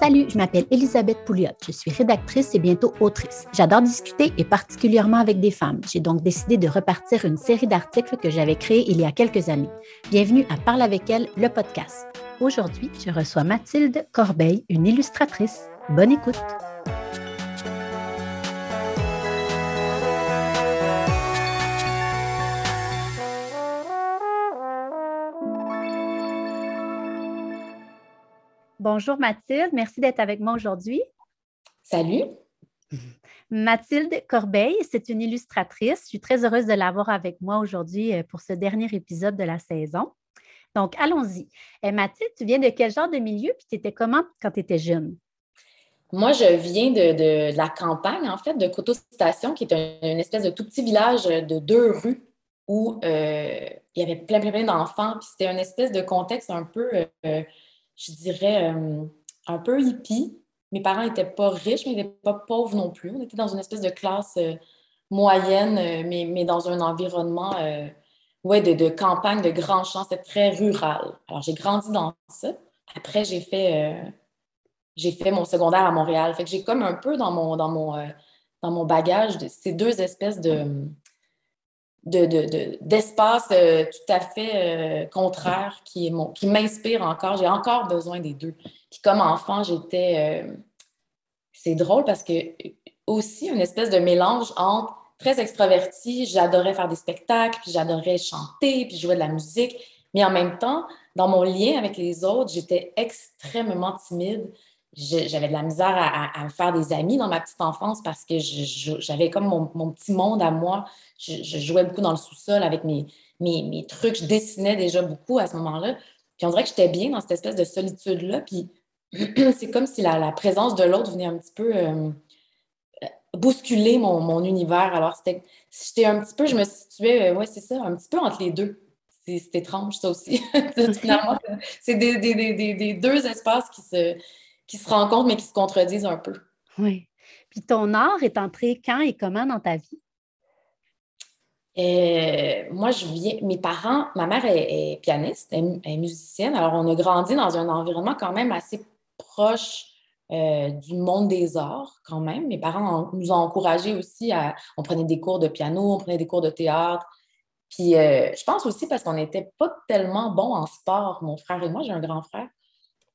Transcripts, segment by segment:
Salut, je m'appelle Elisabeth Pouliot. Je suis rédactrice et bientôt autrice. J'adore discuter et particulièrement avec des femmes. J'ai donc décidé de repartir une série d'articles que j'avais créés il y a quelques années. Bienvenue à Parle avec elle, le podcast. Aujourd'hui, je reçois Mathilde Corbeil, une illustratrice. Bonne écoute. Bonjour Mathilde, merci d'être avec moi aujourd'hui. Salut. Mathilde Corbeil, c'est une illustratrice. Je suis très heureuse de l'avoir avec moi aujourd'hui euh, pour ce dernier épisode de la saison. Donc, allons-y. Euh, Mathilde, tu viens de quel genre de milieu puis tu étais comment quand tu étais jeune? Moi, je viens de, la campagne, en fait, de Coteau-Station, qui est une espèce de tout petit village de deux rues où euh, il y avait plein, plein, plein d'enfants. Puis c'était une espèce de contexte un peu je dirais, euh, un peu hippie. Mes parents n'étaient pas riches, mais ils n'étaient pas pauvres non plus. On était dans une espèce de classe euh, moyenne, euh, mais, mais, dans un environnement ouais, de, de, campagne, de grands champs. C'était très rural. Alors, j'ai grandi dans ça. Après, j'ai fait, fait mon secondaire à Montréal. Fait que j'ai comme un peu dans mon, dans mon, dans mon bagage ces deux espèces de d'espace de, euh, tout à fait euh, contraire qui, m'inspire encore. J'ai encore besoin des deux. Puis comme enfant, j'étais... Euh, c'est drôle parce que aussi une espèce de mélange entre très extraverti, j'adorais faire des spectacles, puis j'adorais chanter, puis jouer de la musique, mais en même temps, dans mon lien avec les autres, j'étais extrêmement timide j'avais de la misère à, faire des amis dans ma petite enfance parce que j'avais comme mon, petit monde à moi. Je, jouais beaucoup dans le sous-sol avec mes, mes, trucs. Je dessinais déjà beaucoup à ce moment-là. Puis on dirait que j'étais bien dans cette espèce de solitude-là. Puis c'est comme si la, présence de l'autre venait un petit peu euh, bousculer mon, univers. Alors c'était j'étais un petit peu, je me situais, euh, ouais, c'est ça, un petit peu entre les deux. C'est étrange, ça aussi. c'est des, deux espaces qui se, qui se rencontrent, mais qui se contredisent un peu. Oui. Puis ton art est entré quand et comment dans ta vie? Euh, moi, je viens. Mes parents, ma mère est, pianiste, elle, est musicienne. Alors, on a grandi dans un environnement quand même assez proche euh, du monde des arts, quand même. Mes parents nous ont encouragés aussi à. On prenait des cours de piano, on prenait des cours de théâtre. Puis, euh, je pense aussi parce qu'on n'était pas tellement bons en sport, mon frère et moi. J'ai un grand frère.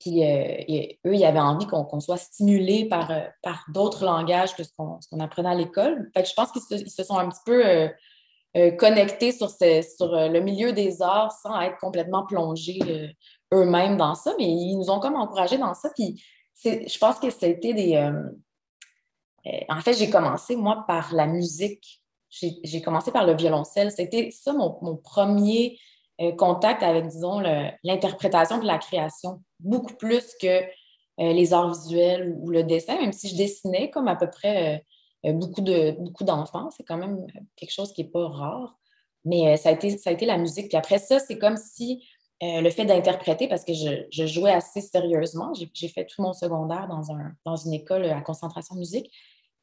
Puis euh, eux, ils avaient envie qu'on soit stimulé par, euh, par d'autres langages que ce qu'on apprenait à l'école. Fait je pense qu'ils se, sont un petit peu euh, connectés sur, le milieu des arts sans être complètement plongés eux-mêmes dans ça. Mais ils nous ont comme encouragés dans ça. Puis je pense que c'était des. en fait, j'ai commencé, moi, par la musique. J'ai commencé par le violoncelle. C'était ça mon, premier contact avec, disons, l'interprétation et la création, beaucoup plus que euh, les arts visuels ou, le dessin, même si je dessinais comme à peu près euh, beaucoup de beaucoup d'enfants, c'est quand même quelque chose qui n'est pas rare. Mais ça, a été, ça a été la musique. Puis après ça, c'est comme si le fait d'interpréter, parce que je, jouais assez sérieusement, j'ai fait tout mon secondaire dans, un, dans une école à concentration musique.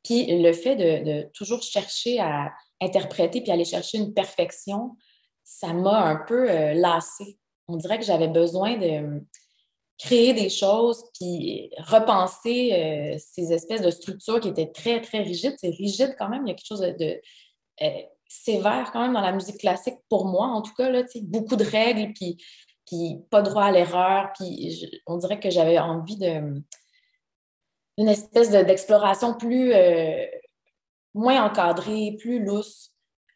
Puis le fait de, de, toujours chercher à interpréter puis aller chercher une perfection, ça m'a un peu euh, lassée. On dirait que j'avais besoin de euh, créer des choses, puis repenser euh, ces espèces de structures qui étaient très, très rigides. C'est rigide quand même, il y a quelque chose de, sévère quand même dans la musique classique, pour moi en tout cas, là, beaucoup de règles, puis, puis pas droit à l'erreur, puis on dirait que j'avais envie de une espèce d'exploration plus moins encadrée, plus lousse.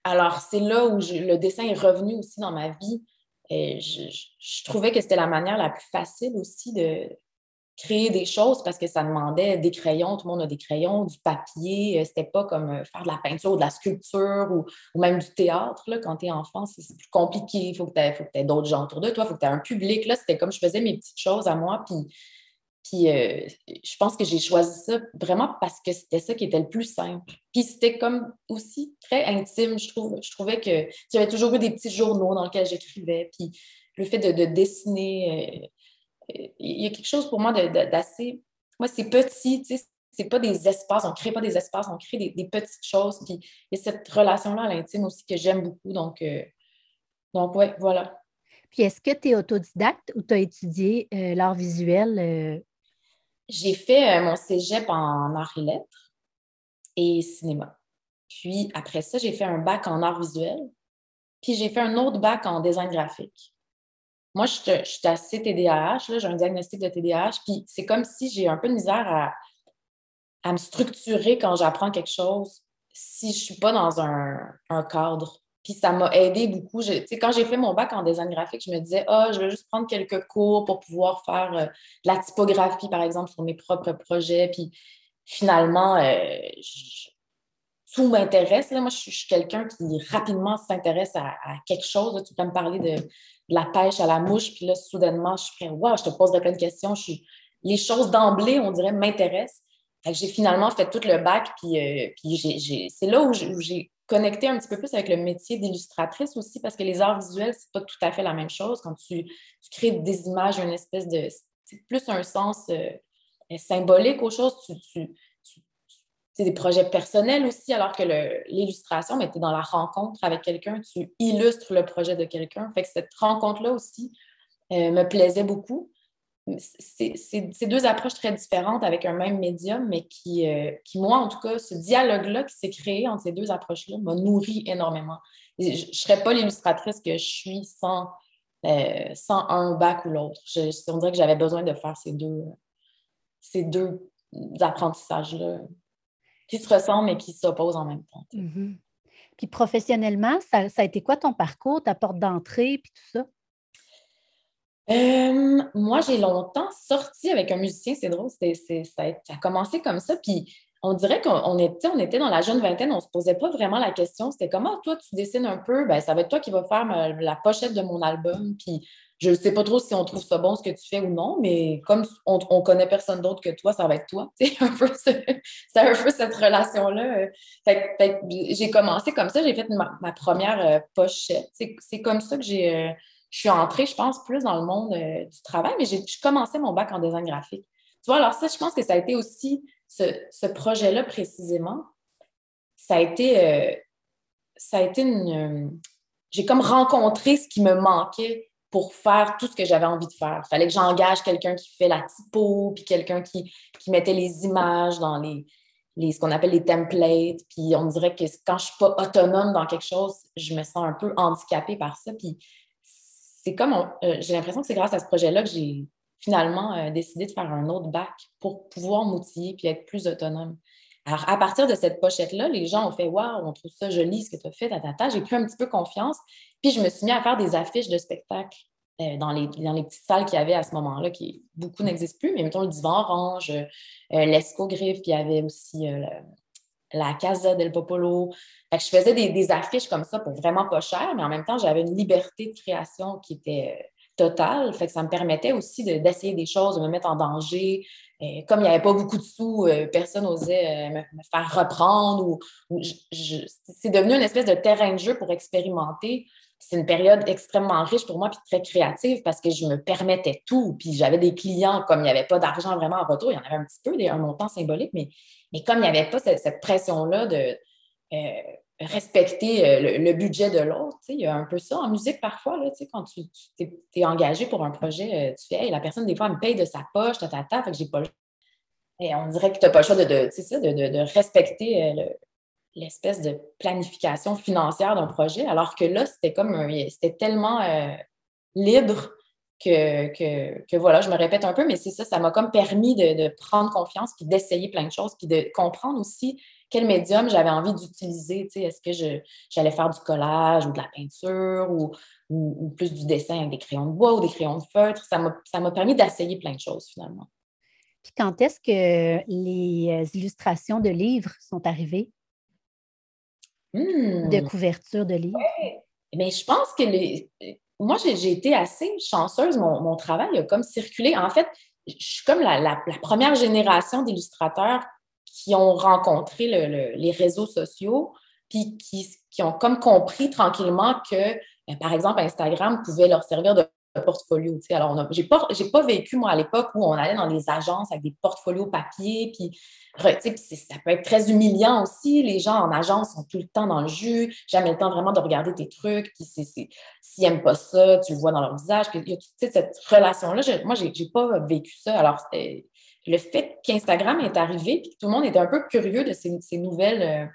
Alors, c'est là où le dessin est revenu aussi dans ma vie. Et je, trouvais que c'était la manière la plus facile aussi de créer des choses parce que ça demandait des crayons, tout le monde a des crayons, du papier. Euh, c'était pas comme euh, faire de la peinture ou de la sculpture ou, même du théâtre. Là, quand tu es enfant, c'est plus compliqué. Il faut que tu aies, d'autres gens autour de toi, il faut que tu aies un public. Là, c'était comme je faisais mes petites choses à moi. Puis puis euh, je pense que j'ai choisi ça vraiment parce que c'était ça qui était le plus simple. Puis c'était comme aussi très intime, je trouve. Je trouvais que j'avais toujours eu des petits journaux dans lesquels j'écrivais. Puis le fait de, dessiner, euh, euh, il y a quelque chose pour moi d'assez. Moi, c'est petit, tu sais, c'est pas des espaces, on crée pas des espaces, on crée des, petites choses. Puis il y a cette relation-là à l'intime aussi que j'aime beaucoup. Donc, donc ouais, voilà. Puis est-ce que tu es autodidacte ou tu as étudié l'art visuel j'ai fait mon cégep en arts et lettres et cinéma. Puis après ça, j'ai fait un bac en arts visuels. Puis j'ai fait un autre bac en design graphique. Moi, je, suis assez TDAH, j'ai un diagnostic de TDAH, puis c'est comme si j'ai un peu de misère à, à me structurer quand j'apprends quelque chose si je ne suis pas dans un, cadre. Puis ça m'a aidé beaucoup. quand j'ai fait mon bac en design graphique, je me disais, ah, je vais juste prendre quelques cours pour pouvoir faire euh, de la typographie, par exemple, sur mes propres projets. Puis finalement, euh, tout m'intéresse. Moi, je suis, quelqu'un qui rapidement s'intéresse à, quelque chose. tu peux me parler de, la pêche à la mouche, puis là, soudainement, je ferais, wow, je te poserai plein de questions. les choses d'emblée, on dirait, m'intéressent. J'ai finalement fait tout le bac, puis, euh, c'est là où j'ai connecté un petit peu plus avec le métier d'illustratrice aussi, parce que les arts visuels, c'est pas tout à fait la même chose. Quand tu, crées des images, une espèce de. C'est plus un sens euh, symbolique aux choses. Tu, c'est des projets personnels aussi, alors que l'illustration, tu es dans la rencontre avec quelqu'un, tu illustres le projet de quelqu'un. Fait que cette rencontre-là aussi euh, me plaisait beaucoup c'est deux approches très différentes avec un même médium, mais qui, euh, qui moi, en tout cas, ce dialogue-là qui s'est créé entre ces deux approches-là m'a nourri énormément. Je ne serais pas l'illustratrice que je suis sans, euh, sans un bac ou l'autre. On dirait que j'avais besoin de faire ces deux, ces deux apprentissages-là qui se ressemblent et qui s'opposent en même temps. Mm-hmm. Puis professionnellement, ça, ça, a été quoi ton parcours, ta porte d'entrée, puis tout ça? Euh, moi, j'ai longtemps sorti avec un musicien, c'est drôle, ça, a, commencé comme ça, puis on dirait qu'on était, dans la jeune vingtaine, on ne se posait pas vraiment la question, c'était comment toi tu dessines un peu, ben, ça va être toi qui vas faire la pochette de mon album, puis je ne sais pas trop si on trouve ça bon ce que tu fais ou non, mais comme on ne connaît personne d'autre que toi, ça va être toi. C'est un, peu cette relation-là. j'ai commencé comme ça, j'ai fait ma, première euh, pochette. C'est comme ça que j'ai euh, je suis entrée, je pense, plus dans le monde euh, du travail, mais j'ai commencé mon bac en design graphique. Tu vois, alors ça, je pense que ça a été aussi ce, projet-là précisément. Ça a été, euh, ça a été une. Euh, j'ai comme rencontré ce qui me manquait pour faire tout ce que j'avais envie de faire. Il fallait que j'engage quelqu'un qui fait la typo, puis quelqu'un qui, qui mettait les images dans les, les, ce qu'on appelle les templates. Puis on dirait que quand je ne suis pas autonome dans quelque chose, je me sens un peu handicapée par ça. Puis c'est comme, euh, j'ai l'impression que c'est grâce à ce projet-là que j'ai finalement euh, décidé de faire un autre bac pour pouvoir m'outiller puis être plus autonome. Alors, à partir de cette pochette-là, les gens ont fait Waouh, on trouve ça joli ce que tu as fait, tata. J'ai pris un petit peu confiance. Puis, je me suis mis à faire des affiches de spectacle euh, dans, les, dans les petites salles qu'il y avait à ce moment-là, qui beaucoup n'existent plus, mais mettons le divan orange, l'escogriffe, puis il y avait aussi la Casa del Popolo. je faisais des, affiches comme ça pour vraiment pas cher, mais en même temps, j'avais une liberté de création qui était euh, totale. Fait que ça me permettait aussi d'essayer des choses, de me mettre en danger. Euh, comme il n'y avait pas beaucoup de sous, euh, personne n'osait me, faire reprendre. C'est devenu une espèce de terrain de jeu pour expérimenter. C'est une période extrêmement riche pour moi puis très créative parce que je me permettais tout. Puis j'avais des clients, comme il n'y avait pas d'argent vraiment en retour, il y en avait un petit peu, un montant symbolique, mais comme il n'y avait pas cette, pression-là de euh, respecter euh, le, budget de l'autre, il y a un peu ça en musique parfois, là, quand tu, es, engagé pour un projet, euh, tu fais la personne, des fois, elle me paye de sa poche, ta, ta, ta, fait que j'ai pas le Et on dirait que tu n'as pas le choix de, de, respecter l'espèce de planification financière d'un projet, alors que là, c'était comme c'était tellement libre que, que, voilà, je me répète un peu, mais c'est ça, ça m'a comme permis de, prendre confiance, puis d'essayer plein de choses, puis de comprendre aussi quel médium j'avais envie d'utiliser. Est-ce que j'allais faire du collage ou de la peinture ou, ou, plus du dessin avec des crayons de bois ou des crayons de feutre? Ça m'a permis d'essayer plein de choses finalement. Puis quand est-ce que les illustrations de livres sont arrivées? Hmm. De couverture de livres? Mais je pense que les, moi, j'ai été assez chanceuse. Mon, travail a comme circulé. En fait, je suis comme la, première génération d'illustrateurs qui ont rencontré les réseaux sociaux, puis qui, qui, ont comme compris tranquillement que, ben, par exemple, Instagram pouvait leur servir de portfolio. Alors, j'ai pas, pas vécu, moi, à l'époque où on allait dans des agences avec des portfolios papier, puis ça peut être très humiliant aussi. Les gens en agence sont tout le temps dans le jus, jamais le temps vraiment de regarder tes trucs, puis s'ils n'aiment pas ça, tu le vois dans leur visage. Il y a toute cette relation-là. Moi, j'ai n'ai pas vécu ça. Alors, le fait qu'Instagram est arrivé et que tout le monde est un peu curieux de ces, nouvelles, euh,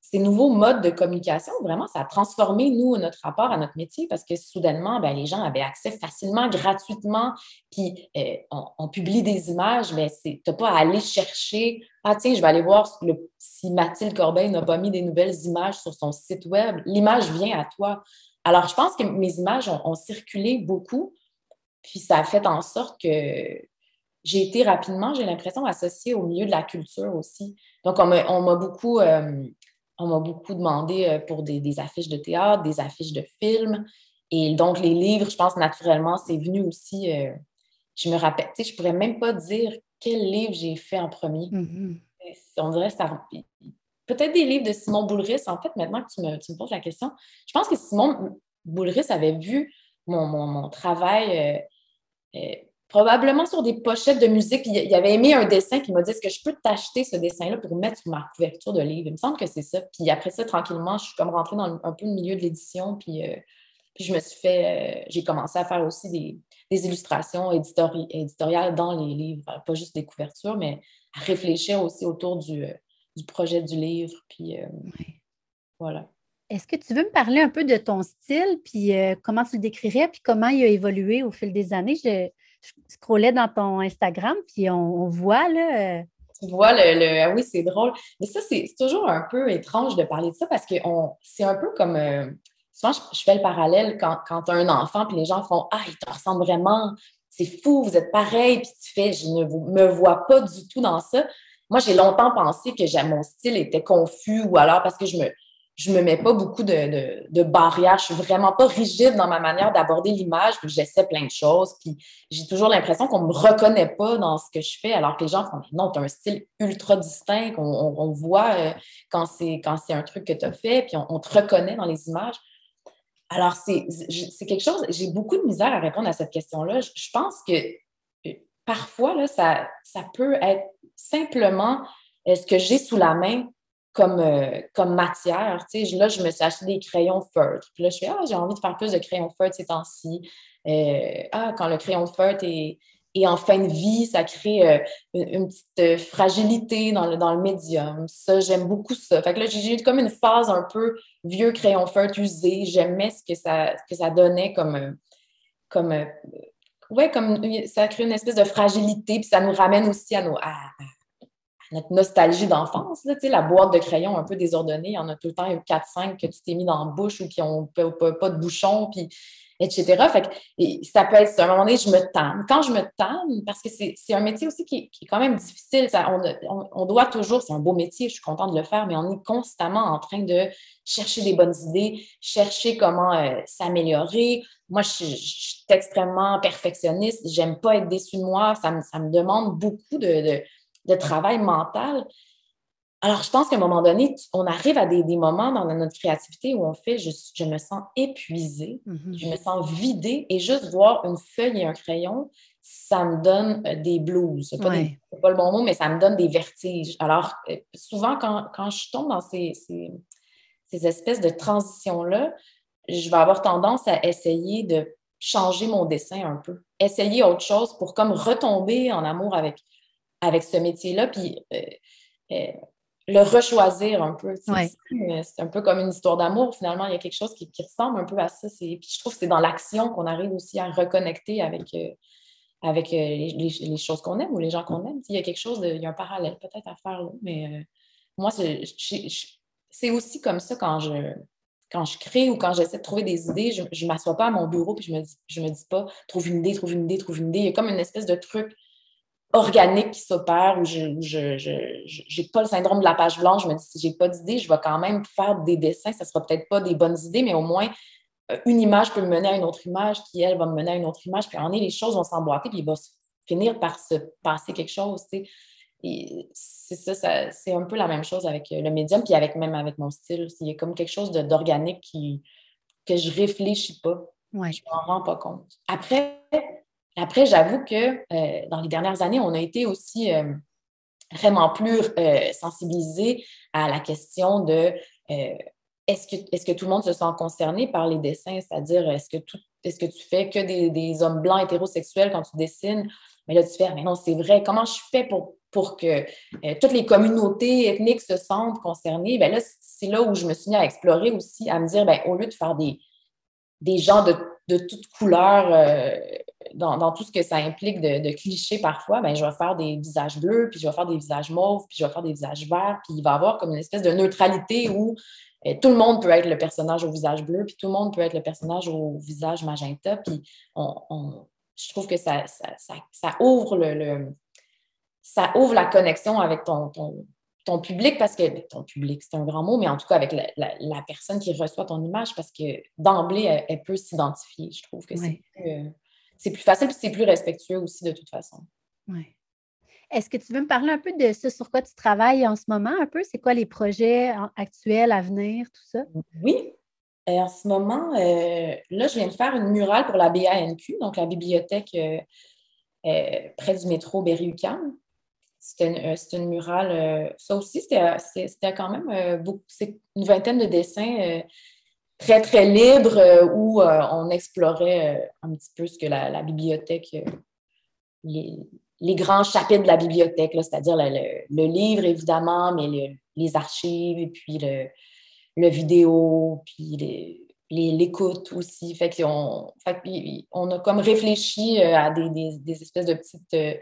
ces nouveaux modes de communication, vraiment, ça a transformé, nous, notre rapport à notre métier parce que soudainement, ben, les gens avaient accès facilement, gratuitement, puis euh, on, publie des images, mais tu n'as pas à aller chercher Ah, tiens, je vais aller voir si Mathilde Corbeil n'a pas mis des nouvelles images sur son site Web. L'image vient à toi. Alors, je pense que mes images ont circulé beaucoup, puis ça a fait en sorte que j'ai été rapidement, j'ai l'impression, associée au milieu de la culture aussi. Donc, on m'a beaucoup, euh, beaucoup demandé euh, pour des, affiches de théâtre, des affiches de films. Et donc, les livres, je pense naturellement, c'est venu aussi. Euh, je me rappelle, tu sais, je pourrais même pas dire quel livre j'ai fait en premier. Mm-hmm. On dirait ça. Peut-être des livres de Simon Boulris. En fait, maintenant que tu me, poses la question, je pense que Simon Boulris avait vu mon, mon travail probablement sur des pochettes de musique. Il, avait aimé un dessin, qui m'a dit Est-ce que je peux t'acheter ce dessin-là pour mettre sur ma couverture de livre? Il me semble que c'est ça. Puis après ça, tranquillement, je suis comme rentrée dans un peu le milieu de l'édition. Puis, euh, puis je me suis fait. Euh, j'ai commencé à faire aussi des, illustrations éditoriales dans les livres, pas juste des couvertures, mais à réfléchir aussi autour du, euh, projet du livre. Puis voilà. Est-ce que tu veux me parler un peu de ton style, puis comment tu le décrirais, puis comment il a évolué au fil des années? Je, je scrollais dans ton Instagram, puis on, voit là. Euh, tu vois le. Ah oui, c'est drôle. Mais ça, c'est toujours un peu étrange de parler de ça parce que c'est un peu comme. Euh, souvent, je, fais le parallèle quand, quand tu as un enfant, puis les gens font Ah, il te ressemble vraiment, c'est fou, vous êtes pareil, puis tu fais Je ne me vois pas du tout dans ça. Moi, j'ai longtemps pensé que mon style était confus ou alors parce que je me, je me mets pas beaucoup de, barrières. Je suis vraiment pas rigide dans ma manière d'aborder l'image, j'essaie plein de choses. Puis j'ai toujours l'impression qu'on me reconnaît pas dans ce que je fais, alors que les gens font non, tu as un style ultra distinct, on, voit euh, quand c'est quand c'est un truc que tu as fait, puis on, te reconnaît dans les images. Alors, c'est quelque chose, j'ai beaucoup de misère à répondre à cette question-là. Je, pense que euh, parfois, là, ça, peut être simplement est-ce que j'ai sous la main comme, euh, comme matière. Là, je me suis acheté des crayons feutres. Puis là, je fais, ah, j'ai envie de faire plus de crayons feutres ces temps-ci. Euh, ah, quand le crayon feutre est, est, en fin de vie, ça crée euh, une, petite fragilité dans le, dans le médium. Ça, j'aime beaucoup ça. Fait que là, j'ai eu comme une phase un peu vieux crayon feutre usé. J'aimais ce que ça, que ça donnait comme. comme ouais, comme ça crée une espèce de fragilité, puis ça nous ramène aussi à nos, notre nostalgie d'enfance. La boîte de crayons un peu désordonnée, il y en a tout le temps 4-5 que tu t'es mis dans la bouche ou qui n'ont pas, de bouchon, puis, etc. Fait que, ça peut être, à un moment donné, je me tanne. Quand je me tanne, parce que c'est un métier aussi qui, est quand même difficile, on, doit toujours, c'est un beau métier, je suis contente de le faire, mais on est constamment en train de chercher des bonnes idées, chercher comment euh, s'améliorer. Moi, je, suis extrêmement perfectionniste, j'aime pas être déçue de moi, ça me, demande beaucoup de travail mental. Alors, je pense qu'à un moment donné, on arrive à des, moments dans notre créativité où on fait je, me sens épuisée, mm-hmm. je me sens vidée et juste voir une feuille et un crayon, ça me donne euh, des blues. Ce n'est pas, le bon mot, mais ça me donne des vertiges. Alors, euh, souvent, quand, je tombe dans ces, ces espèces de transitions-là, je vais avoir tendance à essayer de changer mon dessin un peu, essayer autre chose pour comme retomber en amour avec avec ce métier-là, puis euh, euh, le rechoisir un peu. C'est un peu comme une histoire d'amour, finalement. Il y a quelque chose qui, ressemble un peu à ça. Puis je trouve que c'est dans l'action qu'on arrive aussi à reconnecter avec, euh, avec les, choses qu'on aime ou les gens qu'on aime. Il y a quelque chose, de, il y a un parallèle peut-être à faire là. Mais moi, c'est aussi comme ça quand je, quand je crée ou quand j'essaie de trouver des idées, je ne m'assois pas à mon bureau puis je me je me dis pas trouve une idée, trouve une idée, trouve une idée. Il y a comme une espèce de truc organique qui s'opère où je n'ai pas le syndrome de la page blanche. Je me dis, si j'ai pas d'idée, je vais quand même faire des dessins. Ça sera peut-être pas des bonnes idées, mais au moins, euh, une image peut me mener à une autre image, qui, elle, va me mener à une autre image. Puis, en est, les choses vont s'emboîter, puis il va finir par se passer quelque chose. c'est ça, c'est un peu la même chose avec euh, le médium, puis avec, même avec mon style. Il y a comme quelque chose d'organique qui, que je réfléchis pas. Ouais. Je m'en rends pas compte. Après, après, j'avoue que euh, dans les dernières années, on a été aussi euh, vraiment plus euh, sensibilisés à la question de est-ce que, est que tout le monde se sent concerné par les dessins? C'est-à-dire, est-ce que, est que tu fais que des, hommes blancs hétérosexuels quand tu dessines? Mais là, tu fais, mais non, c'est vrai, comment je fais pour, pour que euh, toutes les communautés ethniques se sentent concernées? Bien là, c'est là où je me suis mis à explorer aussi, à me dire, bien, au lieu de faire des, des gens de, de toutes couleurs euh, dans, tout ce que ça implique de, clichés parfois, ben, je vais faire des visages bleus, puis je vais faire des visages mauves, puis je vais faire des visages verts, puis il va y avoir comme une espèce de neutralité où euh, tout le monde peut être le personnage au visage bleu, puis tout le monde peut être le personnage au visage magenta, puis on, je trouve que ça, ça, ouvre le, ça ouvre la connexion avec ton, ton, public parce que ton public, c'est un grand mot, mais en tout cas avec la, personne qui reçoit ton image parce que d'emblée, elle, peut s'identifier. Je trouve que c'est plus, euh, c'est plus facile et c'est plus respectueux aussi de toute façon. Oui. Est-ce que tu veux me parler un peu de ce sur quoi tu travailles en ce moment, un peu? C'est quoi les projets actuels à venir, tout ça? Oui. Euh, en ce moment, euh, là, je viens de faire une murale pour la BANQ, donc la bibliothèque euh, près du métro Berry-UQAM. C'était une, murale, ça aussi, c'était quand même beaucoup, c'est une vingtaine de dessins très, très libre euh, où euh, on explorait euh, un petit peu ce que la, bibliothèque, les, grands chapitres de la bibliothèque, c'est-à-dire le, livre, évidemment, mais les archives, et puis le, vidéo, puis l'écoute aussi. Fait qu'on on a comme réfléchi à des, espèces de petites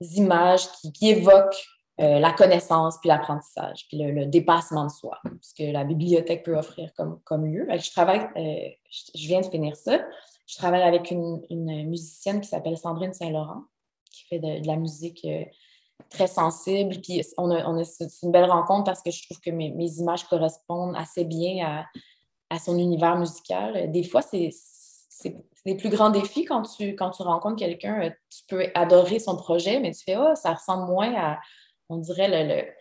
images qui évoquent euh, la connaissance, puis l'apprentissage, puis le, dépassement de soi, ce que la bibliothèque peut offrir comme, comme lieu. Je travaille, euh, je, viens de finir ça. Je travaille avec une, musicienne qui s'appelle Sandrine Saint-Laurent, qui fait de, la musique euh, très sensible. Puis on a, c'est une belle rencontre parce que je trouve que mes, images correspondent assez bien à, son univers musical. Des fois, c'est les plus grands défis quand tu, quand tu rencontres quelqu'un. Tu peux adorer son projet, mais tu fais, oh, ça ressemble moins à on dirait,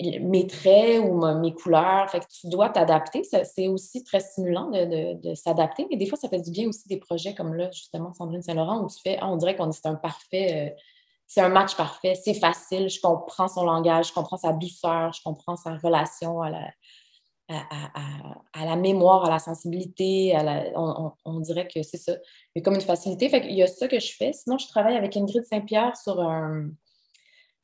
mes traits ou mes couleurs. Fait que tu dois t'adapter. C'est aussi très stimulant de, s'adapter. Mais des fois, ça fait du bien aussi des projets comme là, justement, Sandrine Saint-Laurent, où tu fais, ah, on dirait qu'on est un parfait. Euh, c'est un match parfait, c'est facile, je comprends son langage, je comprends sa douceur, je comprends sa relation à la, à, la mémoire, à la sensibilité. on, dirait que c'est ça. Il y a comme une facilité. Fait qu'il y a ça que je fais. Sinon, je travaille avec Ingrid Saint-Pierre sur un,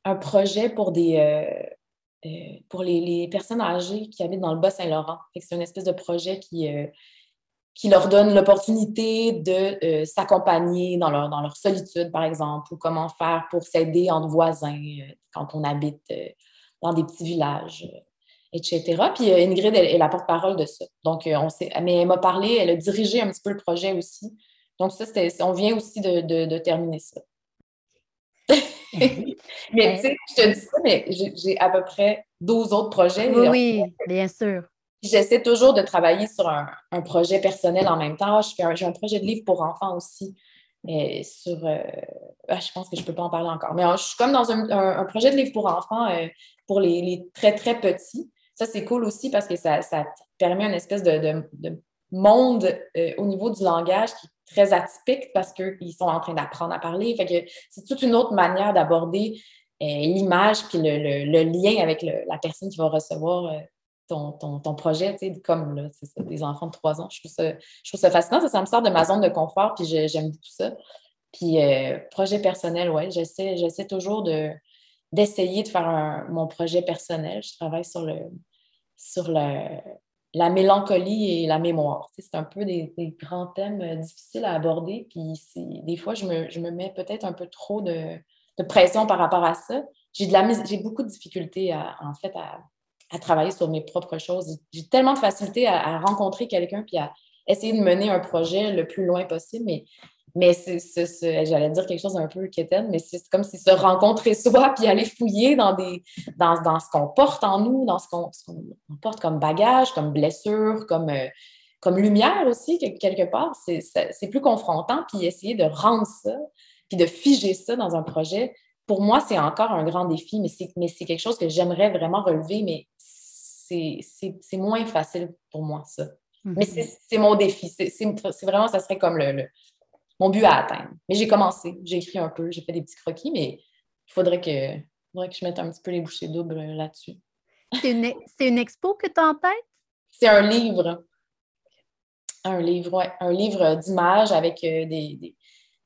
un projet pour des euh, euh, pour les, personnes âgées qui habitent dans le Bas-Saint-Laurent. C'est une espèce de projet qui, euh, qui leur donne l'opportunité de s'accompagner dans leur, dans leur solitude, par exemple, ou comment faire pour s'aider entre voisins quand on habite dans des petits villages, etc. Puis Ingrid est, la porte-parole de ça. Donc, on sait, mais elle m'a parlé, elle a dirigé un petit peu le projet aussi. Donc, ça, on vient aussi de, de terminer ça. Mais tu sais, je te dis ça, mais j'ai à peu près 12 autres projets. Oui, bien sûr. J'essaie toujours de travailler sur un, projet personnel en même temps. J'ai un, projet de livre pour enfants aussi. Mais sur. Euh, ah, je pense que je ne peux pas en parler encore. Mais je suis comme dans un, projet de livre pour enfants euh, pour les, très, très petits. Ça, c'est cool aussi parce que ça, ça permet une espèce de, monde euh, au niveau du langage qui très atypique parce qu'ils sont en train d'apprendre à parler. Fait que c'est toute une autre manière d'aborder euh, l'image puis le, lien avec la personne qui va recevoir euh, ton, ton, projet, comme là, des enfants de trois ans. Je trouve, ça, je trouve ça fascinant. Ça, me sort de ma zone de confort, puis j'aime beaucoup ça. Puis, euh, projet personnel, oui, j'essaie, j'essaie toujours de, d'essayer de faire mon projet personnel. Je travaille sur le, sur le, la mélancolie et la mémoire. c'est un peu des, grands thèmes euh, difficiles à aborder. Puis des fois, je me, mets peut-être un peu trop de, pression par rapport à ça. J'ai, de la, j'ai beaucoup de difficultés à, en fait à, travailler sur mes propres choses. J'ai tellement de facilité à, rencontrer quelqu'un puis à essayer de mener un projet le plus loin possible. Mais mais c'est, j'allais dire quelque chose d'un peu quétaine, mais c'est comme si se rencontrer soi puis aller fouiller dans, des, dans, dans ce qu'on porte en nous, dans ce qu'on, porte comme bagage, comme blessure, comme, euh, comme lumière aussi, quelque part. C'est, plus confrontant, puis essayer de rendre ça, puis de figer ça dans un projet, pour moi, c'est encore un grand défi, mais c'est, mais c'est quelque chose que j'aimerais vraiment relever, mais c'est, moins facile pour moi, ça. Mais mm-hmm. c'est mon défi. C'est vraiment, ça serait comme le, mon but à atteindre. Mais j'ai commencé, j'ai écrit un peu, j'ai fait des petits croquis, mais il faudrait que, faudrait que je mette un petit peu les bouchées doubles là-dessus. C'est une, une, expo que tu as en tête? C'est un livre. Un livre, oui. Un livre d'images avec euh, des,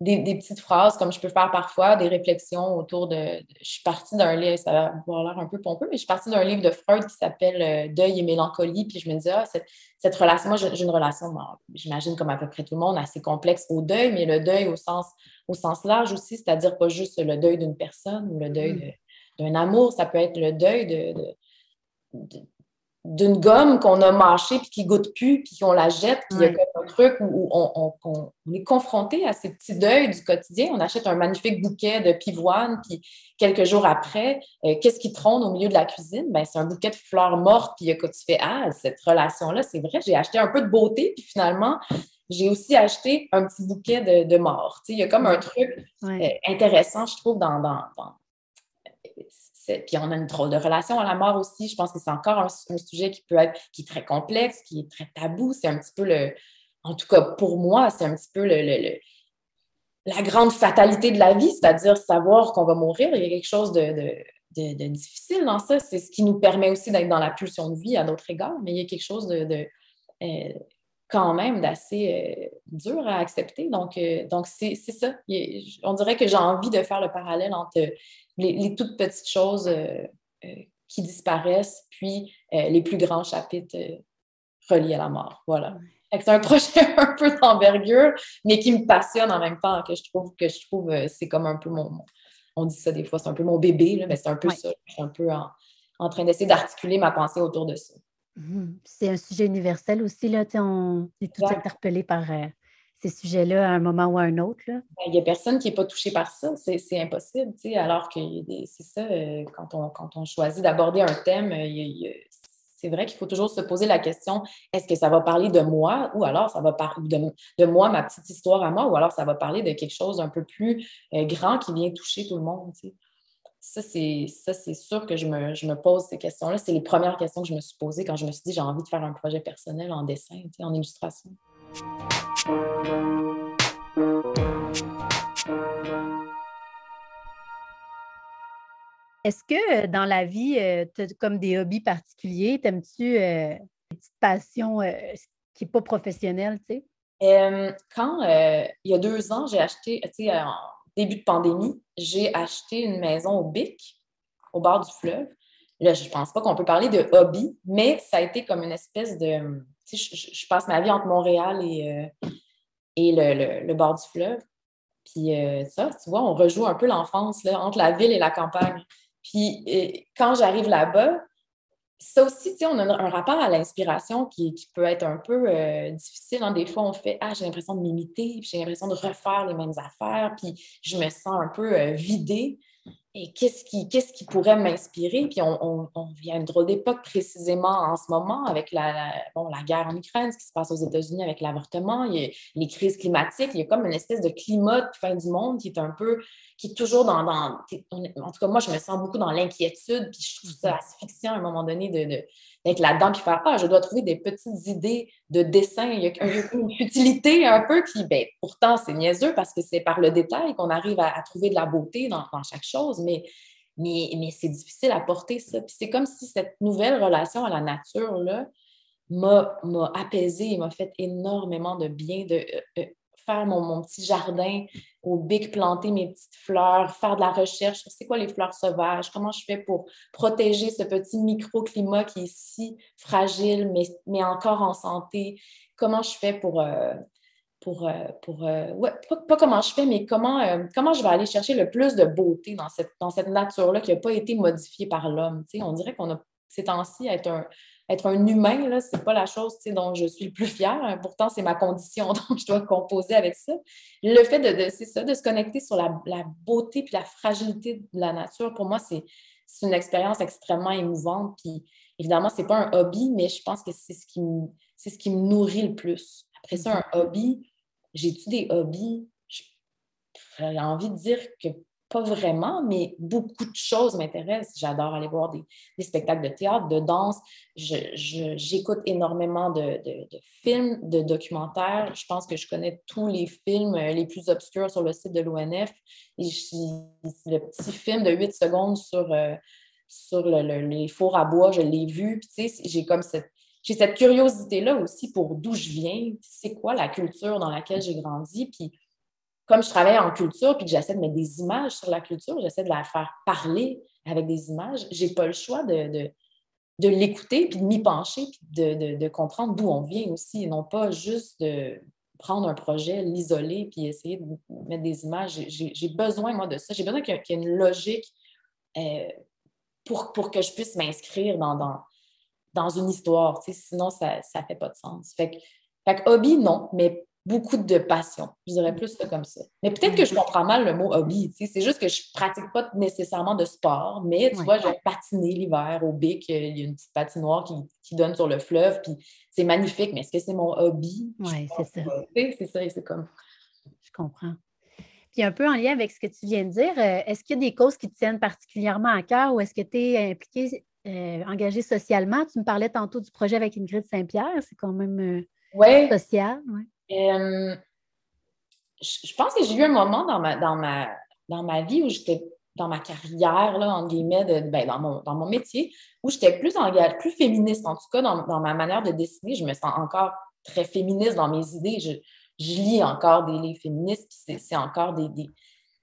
des, petites phrases comme je peux faire parfois, des réflexions autour de. je suis partie d'un livre, ça va avoir l'air un peu pompeux, mais je suis partie d'un livre de Freud qui s'appelle euh, Deuil et mélancolie. Puis je me disais, ah, cette, relation, moi j'ai une relation, j'imagine comme à peu près tout le monde, assez complexe au deuil, mais le deuil au sens, au sens large aussi, c'est-à-dire pas juste le deuil d'une personne ou le deuil mm. d'un amour, ça peut être le deuil de d'une gomme qu'on a mâchée puis qui goûte plus puis qu'on la jette puis il y a comme un truc où, on, est confronté à ces petits deuils du quotidien. On achète un magnifique bouquet de pivoine puis quelques jours après, euh, qu'est-ce qui trône au milieu de la cuisine? Ben, c'est un bouquet de fleurs mortes puis quand tu fais ah cette relation là c'est vrai j'ai acheté un peu de beauté puis finalement j'ai aussi acheté un petit bouquet de, de mort. il y a comme un truc euh, intéressant je trouve dans, dans puis on a une drôle de relation à la mort aussi. Je pense que c'est encore un, sujet qui peut être, qui est très complexe, qui est très tabou. C'est un petit peu le, en tout cas pour moi, c'est un petit peu le, la grande fatalité de la vie, c'est-à-dire savoir qu'on va mourir. Il y a quelque chose de, difficile dans ça. C'est ce qui nous permet aussi d'être dans la pulsion de vie à d'autres égards, mais il y a quelque chose de, euh, quand même d'assez euh, dur à accepter. Donc, euh, donc c'est ça. on dirait que j'ai envie de faire le parallèle entre les, toutes petites choses euh, euh, qui disparaissent, puis euh, les plus grands chapitres reliés à la mort. Voilà. C'est un projet un peu d'envergure, mais qui me passionne en même temps, que je trouve que je trouve c'est comme un peu mon, On dit ça des fois, c'est un peu mon bébé, mais c'est un peu ça. Je suis un peu en, train d'essayer d'articuler ma pensée autour de ça. Mmh c'est un sujet universel aussi, là. On est tous interpellés par ces sujets-là à un moment ou à un autre? Ben, il n'y a personne qui n'est pas touché par ça. C'est impossible. Alors que c'est ça, euh, quand on, quand on choisit d'aborder un thème, euh, c'est vrai qu'il faut toujours se poser la question est-ce que ça va parler de moi ou alors ça va parler de, moi, ma petite histoire à moi, ou alors ça va parler de quelque chose d'un peu plus euh, grand qui vient toucher tout le monde. Ça, c'est sûr que je me, je me pose ces questions-là. C'est les premières questions que je me suis posées quand je me suis dit j'ai envie de faire un projet personnel en dessin, en illustration. Est-ce que euh, dans la vie, euh, tu as comme des hobbies particuliers? T'aimes-tu euh, une petite passion qui n'est pas professionnelle, tu sais? quand il y a deux ans, j'ai acheté, tu sais, début de pandémie, j'ai acheté une maison au Bic, au bord du fleuve. Là, je ne pense pas qu'on peut parler de hobby, mais ça a été comme une espèce de je, passe ma vie entre Montréal et, euh, le, bord du fleuve. Puis euh, ça, tu vois, on rejoue un peu l'enfance entre la ville et la campagne. Puis euh, quand j'arrive là-bas, ça aussi, tu sais, on a un rapport à l'inspiration qui, peut être un peu difficile. Hein. Des fois, on fait Ah, j'ai l'impression de m'imiter, j'ai l'impression de refaire les mêmes affaires, puis je me sens un peu vidée et qu'est-ce qui, qu'est-ce qui pourrait m'inspirer? Puis on, vient à une drôle d'époque précisément en ce moment avec la, bon, la guerre en Ukraine, ce qui se passe aux États-Unis avec l'avortement, les crises climatiques, il y a comme une espèce de climat de fin du monde qui est un peu, qui est toujours dans, dans en tout cas moi je me sens beaucoup dans l'inquiétude, puis je trouve ça asphyxiant à un moment donné de d'être là-dedans puis faire Ah, je dois trouver des petites idées de dessin. Il y a une utilité un peu qui, ben, pourtant, c'est niaiseux parce que c'est par le détail qu'on arrive à, trouver de la beauté dans, chaque chose, mais, mais, mais c'est difficile à porter ça. Puis c'est comme si cette nouvelle relation à la nature-là m'a apaisée et m'a fait énormément de bien euh, euh, faire mon, petit jardin au bic, planter mes petites fleurs, faire de la recherche sur c'est quoi les fleurs sauvages, comment je fais pour protéger ce petit microclimat qui est si fragile, mais, mais encore en santé, comment je fais pour... Euh, pour, euh, pour euh, ouais, pas, comment je fais, mais comment, comment je vais aller chercher le plus de beauté dans cette, dans cette nature-là qui n'a pas été modifiée par l'homme. On dirait qu'on a ces temps-ci être un, être un humain, ce n'est pas la chose dont je suis le plus fière. Pourtant, c'est ma condition, donc je dois composer avec ça. Le fait de, ça, de se connecter sur la, beauté et la fragilité de la nature, pour moi, c'est, une expérience extrêmement émouvante. Puis évidemment, ce n'est pas un hobby, mais je pense que c'est ce qui me, c'est ce qui me nourrit le plus. Après ça, un mm-hmm. hobby, j'ai-tu des hobbies? J'ai envie de dire que pas vraiment, mais beaucoup de choses m'intéressent. J'adore aller voir des, spectacles de théâtre, de danse. J'écoute énormément de, films, de documentaires. Je pense que je connais tous les films euh, les plus obscurs sur le site de l'ONF. Le petit film de 8 secondes sur, euh, sur les fours à bois, je l'ai vu. J'ai comme cette, cette curiosité-là aussi pour d'où je viens, c'est quoi la culture dans laquelle j'ai grandi. Puis comme je travaille en culture puis que j'essaie de mettre des images sur la culture, j'essaie de la faire parler avec des images, j'ai pas le choix de, de, l'écouter puis de m'y pencher puis de, de comprendre d'où on vient aussi, et non pas juste de prendre un projet, l'isoler puis essayer de mettre des images. J'ai besoin, moi, de ça. J'ai besoin qu'il y, ait une logique euh, pour, pour que je puisse m'inscrire dans, dans, dans, une histoire. Sinon, ça ne fait pas de sens. Fait que, fait que hobby, non, mais beaucoup de passion. Je dirais plus ça comme ça. Mais peut-être que je comprends mal le mot hobby. C'est juste que je ne pratique pas nécessairement de sport, mais tu vois, j'ai patiné l'hiver au Bic. Il y a une petite patinoire qui, qui donne sur le fleuve, puis c'est magnifique. Mais est-ce que c'est mon hobby? Oui, c'est ça. C'est ça, c'est comme. Je comprends. Puis un peu en lien avec ce que tu viens de dire, euh, est-ce qu'il y a des causes qui te tiennent particulièrement à cœur ou est-ce que tu es impliqué, euh, engagé socialement? Tu me parlais tantôt du projet avec Ingrid Saint-Pierre, c'est quand même euh, social. Ouais. Euh, je pense que j'ai eu un moment dans ma, dans ma, dans ma vie où j'étais dans ma carrière, là, entre guillemets, ben, dans, mon, dans mon métier, où j'étais plus, plus féministe, en tout cas, dans, dans, ma manière de dessiner. Je me sens encore très féministe dans mes idées. Je, je lis encore des livres féministes, puis c'est encore des, des,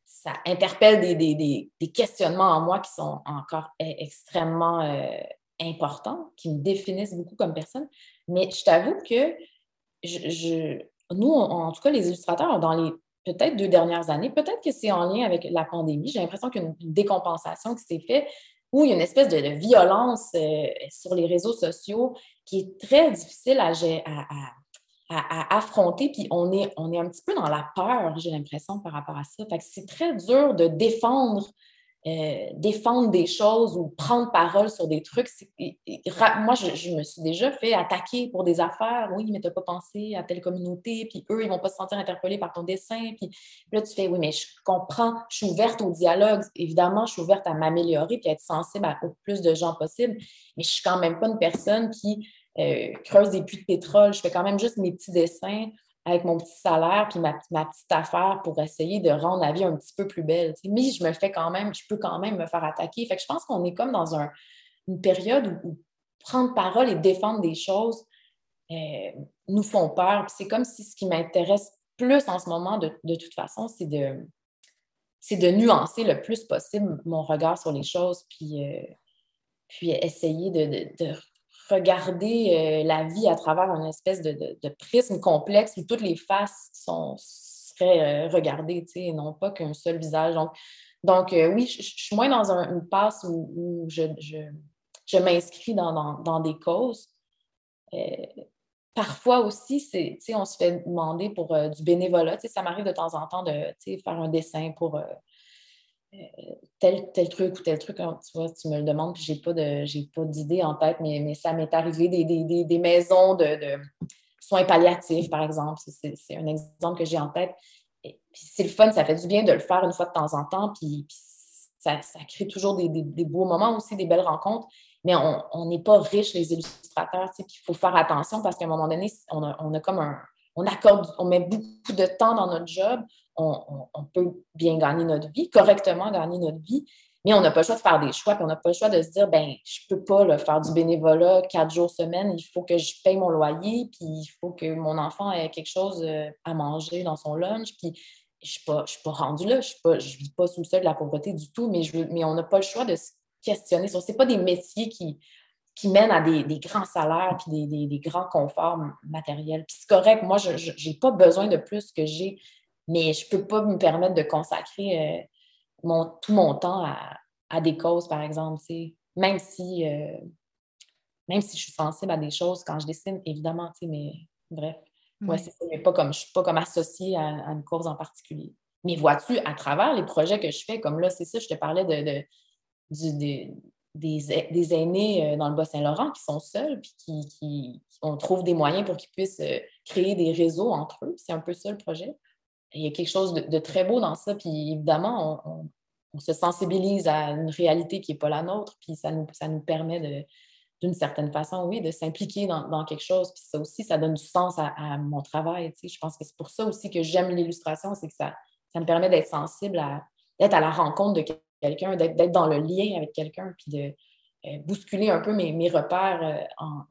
ça interpelle des, des, des, questionnements en moi qui sont encore e, extrêmement euh, importants, qui me définissent beaucoup comme personne. Mais je t'avoue que je, nous, en tout cas, les illustrateurs, dans les peut-être deux dernières années, peut-être que c'est en lien avec la pandémie, j'ai l'impression qu'il y a une décompensation qui s'est faite où il y a une espèce de, violence euh, sur les réseaux sociaux qui est très difficile à, affronter. Puis on est, on est un petit peu dans la peur, j'ai l'impression, par rapport à ça. C'est très dur de défendre euh, défendre des choses ou prendre parole sur des trucs. Moi, je, me suis déjà fait attaquer pour des affaires. Oui, mais tu n'as pas pensé à telle communauté, puis eux, ils ne vont pas se sentir interpellés par ton dessin. Puis là, tu fais, oui, mais je comprends, je suis ouverte au dialogue. Évidemment, je suis ouverte à m'améliorer puis à être sensible au plus de gens possible. Mais je ne suis quand même pas une personne qui euh, creuse des puits de pétrole. Je fais quand même juste mes petits dessins avec mon petit salaire puis ma, petite affaire pour essayer de rendre la vie un petit peu plus belle. Mais je me fais quand même, je peux quand même me faire attaquer. Fait que je pense qu'on est comme dans une période où, prendre parole et défendre des choses euh, nous font peur. c'est comme si ce qui m'intéresse plus en ce moment, de, toute façon, c'est de, c'est de nuancer le plus possible mon regard sur les choses, puis, euh, puis essayer de, regarder euh, la vie à travers une espèce de, prisme complexe où toutes les faces sont, seraient euh, regardées, et non pas qu'un seul visage. Donc, donc euh, oui, je, suis moins dans une passe où, je, je, m'inscris dans, dans, des causes. parfois aussi, on se fait demander pour du bénévolat. Ça m'arrive de temps en temps de faire un dessin pour tel, tel truc ou tel truc, tu vois, tu me le demandes, puis j'ai pas de j'ai pas d'idée en tête, mais, mais ça m'est arrivé des, maisons de, soins palliatifs, par exemple. C'est un exemple que j'ai en tête. c'est le fun, ça fait du bien de le faire une fois de temps en temps, puis, ça, crée toujours des, beaux moments aussi, des belles rencontres. Mais on n'est pas riche, les illustrateurs, tu sais, il faut faire attention parce qu'à un moment donné, on a, on a comme un, on met beaucoup de temps dans notre job, on, peut bien gagner notre vie, correctement gagner notre vie, mais on n'a pas le choix de faire des choix, puis on n'a pas le choix de se dire, ben je ne peux pas faire du bénévolat quatre jours semaine, il faut que je paye mon loyer, puis il faut que mon enfant ait quelque chose euh, à manger dans son lunch, puis je ne suis, pas rendue là, je ne vis pas sous le seuil de la pauvreté du tout, mais, je, mais on n'a pas le choix de se questionner. Ce n'est pas des métiers qui, qui mènent à des, grands salaires puis des, grands conforts matériels. Puis c'est correct, moi, je n'ai pas besoin de plus que j'ai, mais je ne peux pas me permettre de consacrer euh, mon, tout mon temps à, des causes, par exemple, même si, euh, même si je suis sensible à des choses quand je dessine, évidemment, mais bref. Ouais, c'est mais pas comme, je ne suis pas comme associée à, une cause en particulier. Mais vois-tu, à travers les projets que je fais, comme là, c'est ça, je te parlais de, du, des, aînés euh, dans le Bas-Saint-Laurent qui sont seuls, puis qui, on trouve des moyens pour qu'ils puissent euh, créer des réseaux entre eux. C'est un peu ça le projet. il y a quelque chose de, très beau dans ça. Puis évidemment, on, se sensibilise à une réalité qui n'est pas la nôtre, puis ça nous, ça nous permet d'une certaine façon, oui, de s'impliquer dans, quelque chose. Puis ça aussi, ça donne du sens à, mon travail. Je pense que c'est pour ça aussi que j'aime l'illustration, c'est que ça, ça me permet d'être sensible à d'être à la rencontre de quelqu'un, d'être dans le lien avec quelqu'un, puis de euh, bousculer un peu mes, repères euh, en,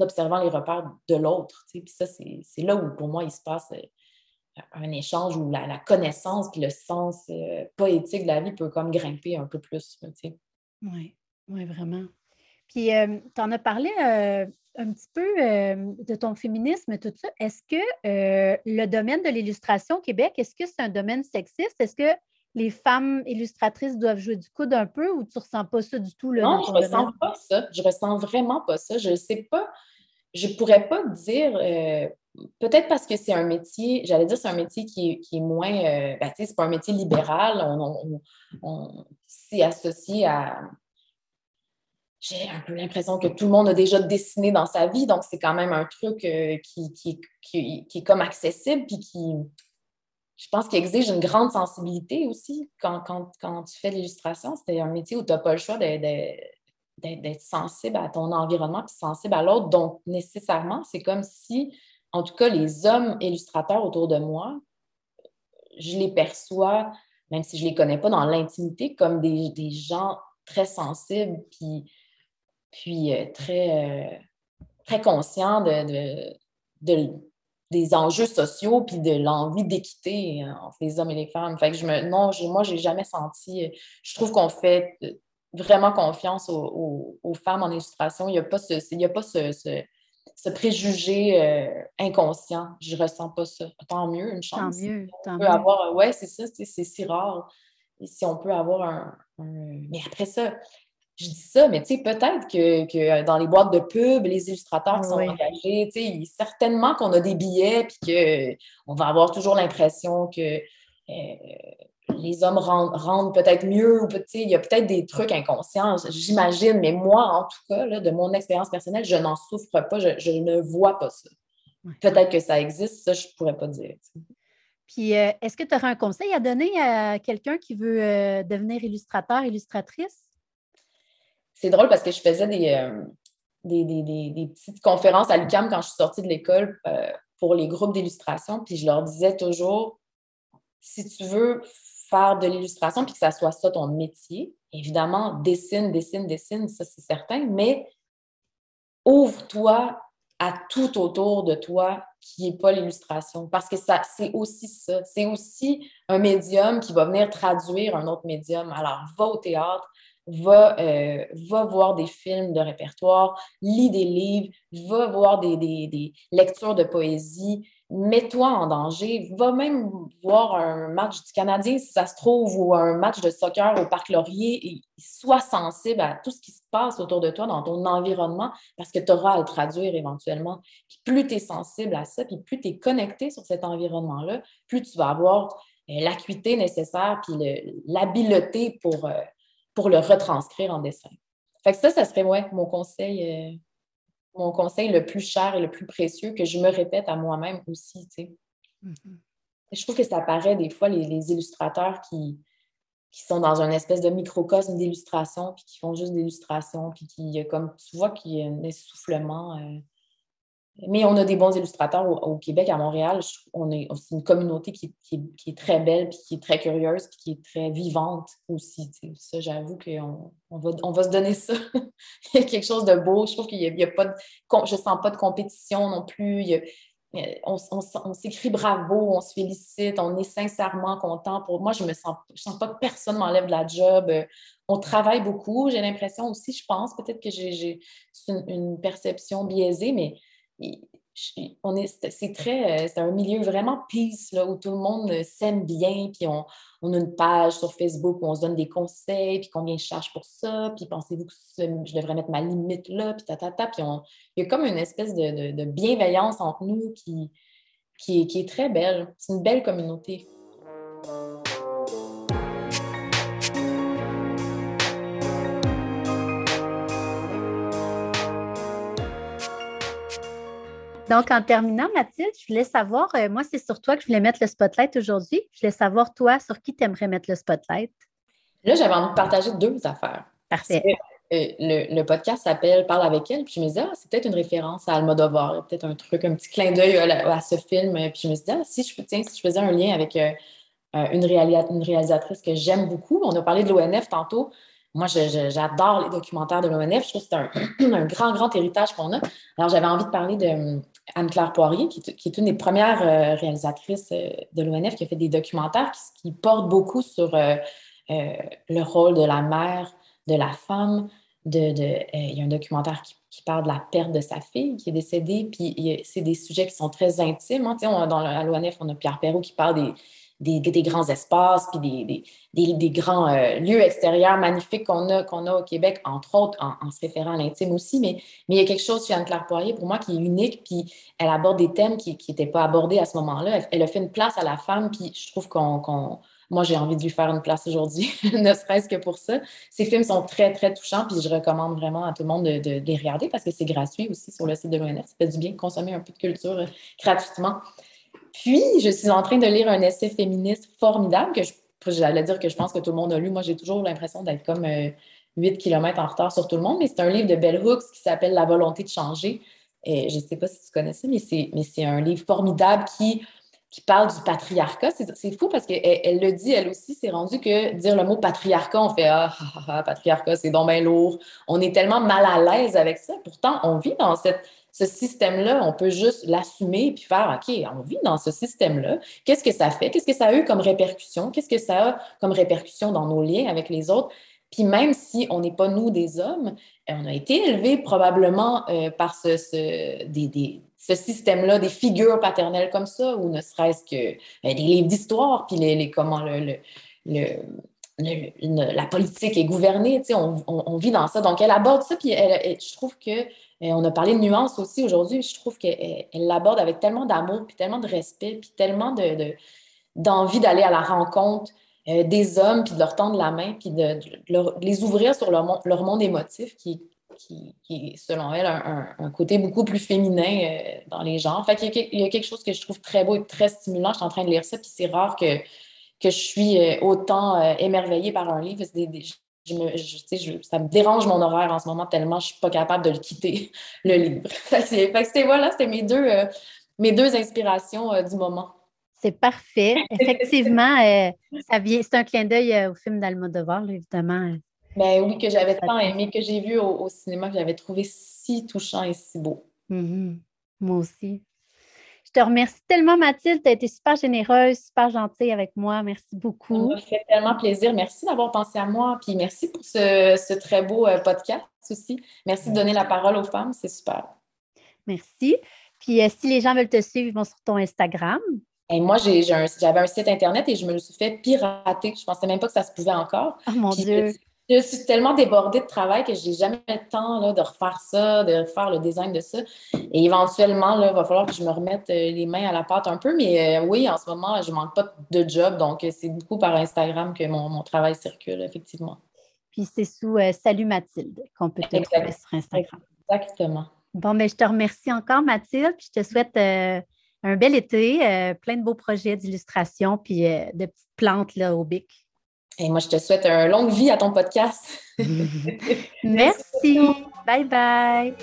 observant les repères de l'autre. Puis ça, c'est là où pour moi il se passe euh, un échange où la, connaissance et le sens poétique de la vie peut comme grimper un peu plus. Oui, oui, vraiment. Puis, tu en as parlé un petit peu de ton féminisme, tout ça. Est-ce que le domaine de l'illustration au Québec, est-ce que c'est un domaine sexiste? Est-ce que les femmes illustratrices doivent jouer du coude un peu ou tu ne ressens pas ça du tout? Là, non, je ne ressens pas ça. Je ressens vraiment pas ça. Je ne sais pas. Je ne pourrais pas dire peut-être parce que c'est un métier, j'allais dire c'est un métier qui est, moins, euh, ben, c'est pas un métier libéral, on, on, s'est associé à... J'ai un peu l'impression que tout le monde a déjà dessiné dans sa vie, donc c'est quand même un truc euh, qui, qui, qui, est comme accessible, puis qui, je pense qu'il exige une grande sensibilité aussi quand, quand, quand tu fais l'illustration. C'est un métier où tu n'as pas le choix d'être sensible à ton environnement puis sensible à l'autre. Donc, nécessairement, c'est comme si en tout cas, les hommes illustrateurs autour de moi, je les perçois, même si je ne les connais pas dans l'intimité, comme des, gens très sensibles, puis, puis euh, très, euh, très conscients de, des enjeux sociaux, puis de l'envie d'équité euh, entre les hommes et les femmes. Fait que je me, non, moi, je n'ai jamais senti. Je trouve qu'on fait vraiment confiance aux, femmes en illustration. Il n'y a pas ce, il y a pas ce ce préjugé euh, inconscient. Je ressens pas ça. Tant mieux, une chance. Tant mieux. Tant mieux. avoir, ouais, c'est ça, c'est si rare. Et si on peut avoir un, Mais après ça, je dis ça, mais tu sais, peut-être que, dans les boîtes de pub, les illustrateurs qui sont engagés, tu sais, certainement qu'on a des billets puis qu'on va avoir toujours l'impression que euh, les hommes rendent, peut-être mieux ou il y a peut-être des trucs inconscients, j'imagine, mais moi, en tout cas, de mon expérience personnelle, je n'en souffre pas, je, ne vois pas ça. Peut-être que ça existe, ça, je ne pourrais pas dire. Puis, euh, est-ce que tu aurais un conseil à donner à quelqu'un qui veut euh, devenir illustrateur, illustratrice? C'est drôle parce que je faisais des, euh, petites conférences à l'UCAM quand je suis sortie de l'école pour les groupes d'illustration, puis je leur disais toujours, si tu veux faire de l'illustration puis que ça soit ça ton métier. Évidemment, dessine, dessine, dessine, ça c'est certain, mais ouvre-toi à tout autour de toi qui n'est pas l'illustration. Parce que ça, c'est aussi ça. C'est aussi un médium qui va venir traduire un autre médium. Alors, va au théâtre, va, euh, va voir des films de répertoire, lis des livres, va voir des lectures de poésie, mets-toi en danger. Va même voir un match du Canadien si ça se trouve ou un match de soccer au Parc Laurier et sois sensible à tout ce qui se passe autour de toi dans ton environnement parce que tu auras à le traduire éventuellement. Puis plus tu es sensible à ça, puis plus tu es connecté sur cet environnement-là, plus tu vas avoir euh, l'acuité nécessaire puis l'habileté pour, euh, pour le retranscrire en dessin. Fait que ça, ça serait ouais, mon conseil. Euh, mon conseil le plus cher et le plus précieux que je me répète à moi-même aussi. Mm-hmm. Je trouve que ça paraît des fois les, illustrateurs qui, qui sont dans une espèce de microcosme d'illustration, puis qui font juste d'illustration, puis qui, comme tu vois, qu'il y a un essoufflement. Euh, mais on a des bons illustrateurs au, Québec, à Montréal. on est, c'est une communauté qui, est très belle, puis qui est très curieuse, puis qui est très vivante aussi. Ça, j'avoue qu'on on va, se donner ça. il y a quelque chose de beau. Je trouve qu'il n'y a, pas de. Je sens pas de compétition non plus. on, s'écrit bravo, on se félicite, on est sincèrement content. Pour moi, je me sens, pas que personne m'enlève de la job. On travaille beaucoup. J'ai l'impression aussi, je pense, peut-être que j'ai, une perception biaisée, mais on est, c'est très, euh, c'est un milieu vraiment peace, là, où tout le monde euh, s'aime bien, puis on, on, a une page sur Facebook où on se donne des conseils, puis combien je charge pour ça, puis pensez-vous que je devrais mettre ma limite là, puis tatata, puis il y a comme une espèce de, de, bienveillance entre nous qui, qui, qui est très belle. C'est une belle communauté. Donc, en terminant, Mathilde, je voulais savoir, euh, moi, c'est sur toi que je voulais mettre le spotlight aujourd'hui. Je voulais savoir, toi, sur qui tu aimerais mettre le spotlight? Là, j'avais envie de partager deux affaires. Parfait. Euh, le, podcast s'appelle Parle avec elle, puis je me disais, ah, c'est peut-être une référence à Almodovar, peut-être un truc, un petit clin d'œil à, ce film. Puis je me suis dit, ah, si je, tiens, si je faisais un lien avec euh, une, une réalisatrice que j'aime beaucoup, on a parlé de l'ONF tantôt. Moi, j'adore les documentaires de l'ONF. Je trouve que c'est un, un, grand, grand héritage qu'on a. Alors, j'avais envie de parler de Anne-Claire Poirier, qui, est une des premières réalisatrices de l'ONF, qui a fait des documentaires qui, portent beaucoup sur le rôle de la mère, de la femme. De, il y a un documentaire qui, parle de la perte de sa fille qui est décédée, puis c'est des sujets qui sont très intimes. Hein. dans l'ONF, on a Pierre Perrault qui parle des, des, grands espaces, puis des, grands euh, lieux extérieurs magnifiques qu'on a, qu'on a au Québec, entre autres, en, se référant à l'intime aussi. Mais, mais il y a quelque chose chez Anne-Claire Poirier, pour moi, qui est unique, puis elle aborde des thèmes qui n'étaient pas abordés à ce moment-là. Elle, a fait une place à la femme, puis je trouve qu'on... moi, j'ai envie de lui faire une place aujourd'hui, ne serait-ce que pour ça. Ces films sont très, très touchants, puis je recommande vraiment à tout le monde de, de les regarder parce que c'est gratuit aussi sur le site de l'ONF. Ça fait du bien de consommer un peu de culture euh, gratuitement. Puis, je suis en train de lire un essai féministe formidable que j'allais dire que je pense que tout le monde a lu. Moi, j'ai toujours l'impression d'être comme 8 euh, km en retard sur tout le monde, mais c'est un livre de Bell Hooks qui s'appelle La volonté de changer. Et je ne sais pas si tu connais ça, mais c'est un livre formidable qui, qui parle du patriarcat. C'est fou parce qu'elle elle le dit, elle aussi, c'est rendu que dire le mot patriarcat, on fait ah, ah, ah, ah patriarcat, c'est donc bien lourd. On est tellement mal à l'aise avec ça. Pourtant, on vit dans cette ce système-là, on peut juste l'assumer puis faire OK, on vit dans ce système-là. Qu'est-ce que ça fait? Qu'est-ce que ça a eu comme répercussion? Qu'est-ce que ça a comme répercussion dans nos liens avec les autres? Puis même si on n'est pas nous des hommes, on a été élevés probablement euh, par ce, système-là, des figures paternelles comme ça, ou ne serait-ce que euh, des livres d'histoire, puis les, comment la politique est gouvernée, on, on, vit dans ça. Donc, elle aborde ça, puis je trouve que on a parlé de nuances aussi aujourd'hui. Je trouve qu'elle l'aborde avec tellement d'amour, puis tellement de respect, puis tellement d'envie d'aller à la rencontre euh, des hommes, puis de leur tendre la main, puis de, les ouvrir sur leur, monde émotif, qui, qui, selon elle, un, côté beaucoup plus féminin euh, dans les genres. Fait il, y a, quelque chose que je trouve très beau et très stimulant. Je suis en train de lire ça, puis c'est rare que, je suis euh, autant émerveillée par un livre. Je me, je, ça me dérange mon horaire en ce moment tellement je ne suis pas capable de le quitter, le livre. c'était voilà, c'était mes deux, euh, mes deux inspirations euh, du moment. C'est parfait. Effectivement, euh, ça vient, c'est un clin d'œil au film d'Almodovar, évidemment. Ben oui, que j'avais tant aimé, que j'ai vu au, cinéma, que j'avais trouvé si touchant et si beau. Mm-hmm. Moi aussi. Je te remercie tellement, Mathilde. Tu as été super généreuse, super gentille avec moi. Merci beaucoup. Ça m'a fait tellement plaisir. Merci d'avoir pensé à moi. Puis merci pour ce, très beau euh, podcast aussi. Merci de donner la parole aux femmes. C'est super. Merci. Puis euh, si les gens veulent te suivre, ils vont sur ton Instagram. Et moi, j'avais un, site Internet et je me le suis fait pirater. Je ne pensais même pas que ça se pouvait encore. Oh mon Dieu. Je suis tellement débordée de travail que je n'ai jamais le temps là, de refaire ça, de refaire le design de ça. Et éventuellement, il va falloir que je me remette euh, les mains à la pâte un peu. Mais euh, oui, en ce moment, je ne manque pas de job. Donc, euh, c'est beaucoup par Instagram que mon, travail circule, effectivement. Puis c'est sous Salut Mathilde qu'on peut te trouver sur Instagram. Exactement. Bon, mais je te remercie encore, Mathilde. Puis je te souhaite un bel été, plein de beaux projets d'illustration, puis de petites plantes là, au bic. Et moi, je te souhaite une longue vie à ton podcast. Merci. bye. bye.